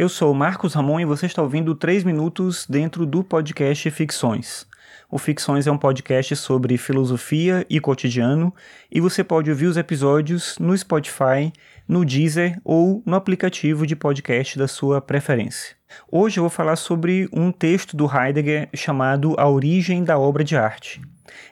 Eu sou Marcos Ramon e você está ouvindo 3 minutos dentro do podcast Ficções. O Ficções é um podcast sobre filosofia e cotidiano e você pode ouvir os episódios no Spotify, no Deezer ou no aplicativo de podcast da sua preferência. Hoje eu vou falar sobre um texto do Heidegger chamado A Origem da Obra de Arte.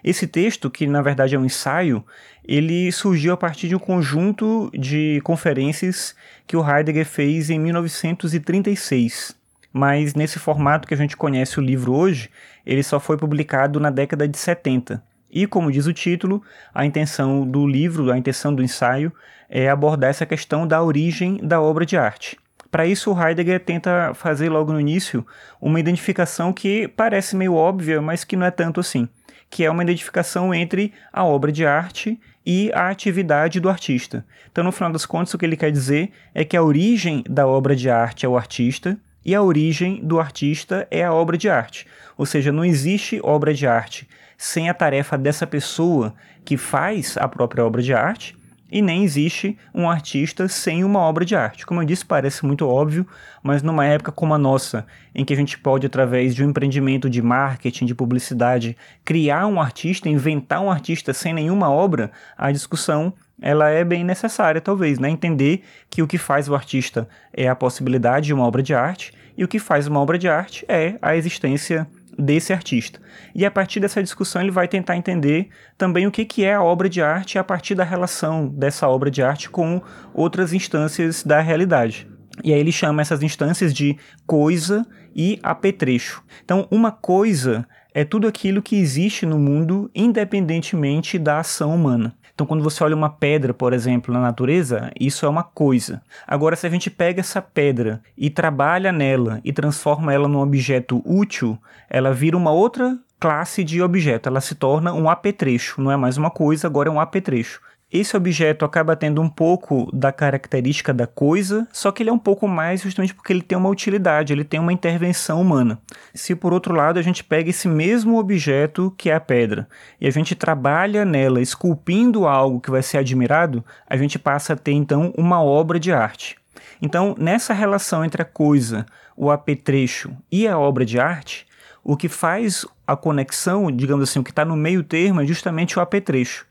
Esse texto, que na verdade é um ensaio, ele surgiu a partir de um conjunto de conferências que o Heidegger fez em 1936. Mas nesse formato que a gente conhece o livro hoje, ele só foi publicado na década de 70. E, como diz o título, a intenção do livro, a intenção do ensaio, é abordar essa questão da origem da obra de arte. Para isso, o Heidegger tenta fazer logo no início uma identificação que parece meio óbvia, mas que não é tanto assim que é uma identificação entre a obra de arte e a atividade do artista. Então, no final das contas, o que ele quer dizer é que a origem da obra de arte é o artista e a origem do artista é a obra de arte. Ou seja, não existe obra de arte sem a tarefa dessa pessoa que faz a própria obra de arte e nem existe um artista sem uma obra de arte. Como eu disse, parece muito óbvio, mas numa época como a nossa, em que a gente pode, através de um empreendimento de marketing, de publicidade, criar um artista, inventar um artista sem nenhuma obra, a discussão ela é bem necessária, talvez, né? Entender que o que faz o artista é a possibilidade de uma obra de arte e o que faz uma obra de arte é a existência desse artista. E a partir dessa discussão ele vai tentar entender também o que, que é a obra de arte a partir da relação dessa obra de arte com outras instâncias da realidade. E aí ele chama essas instâncias de coisa e apetrecho. Então, uma coisa é tudo aquilo que existe no mundo independentemente da ação humana. Então, quando você olha uma pedra, por exemplo, na natureza, isso é uma coisa. Agora, se a gente pega essa pedra e trabalha nela e transforma ela num objeto útil, ela vira uma outra classe de objeto. Ela se torna um apetrecho. Não é mais uma coisa, agora é um apetrecho. Esse objeto acaba tendo um pouco da característica da coisa, só que ele é um pouco mais justamente porque ele tem uma utilidade, ele tem uma intervenção humana. Se por outro lado a gente pega esse mesmo objeto que é a pedra e a gente trabalha nela esculpindo algo que vai ser admirado, a gente passa a ter então uma obra de arte. Então, nessa relação entre a coisa, o apetrecho e a obra de arte, o que faz a conexão, digamos assim, o que está no meio termo é justamente o apetrecho.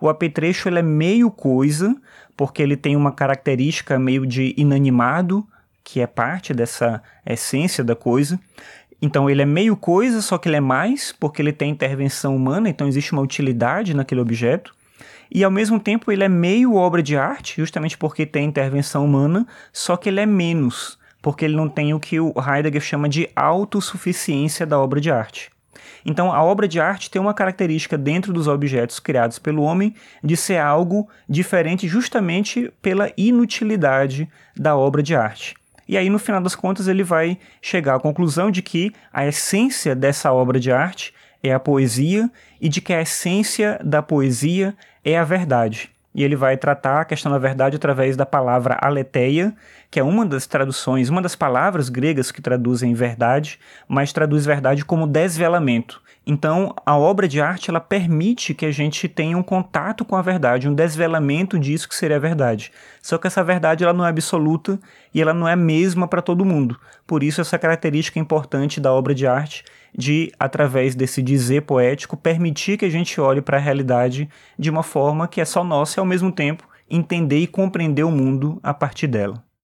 O apetrecho ele é meio coisa, porque ele tem uma característica meio de inanimado, que é parte dessa essência da coisa. Então ele é meio coisa, só que ele é mais, porque ele tem intervenção humana, então existe uma utilidade naquele objeto. E ao mesmo tempo ele é meio obra de arte, justamente porque tem intervenção humana, só que ele é menos, porque ele não tem o que o Heidegger chama de autossuficiência da obra de arte. Então, a obra de arte tem uma característica dentro dos objetos criados pelo homem de ser algo diferente justamente pela inutilidade da obra de arte. E aí, no final das contas, ele vai chegar à conclusão de que a essência dessa obra de arte é a poesia e de que a essência da poesia é a verdade e ele vai tratar a questão da verdade através da palavra aletheia, que é uma das traduções, uma das palavras gregas que traduzem verdade, mas traduz verdade como desvelamento. Então, a obra de arte ela permite que a gente tenha um contato com a verdade, um desvelamento disso que seria a verdade. Só que essa verdade ela não é absoluta e ela não é a mesma para todo mundo. Por isso essa característica importante da obra de arte de através desse dizer poético permitir que a gente olhe para a realidade de uma forma que é só nossa e ao mesmo tempo entender e compreender o mundo a partir dela.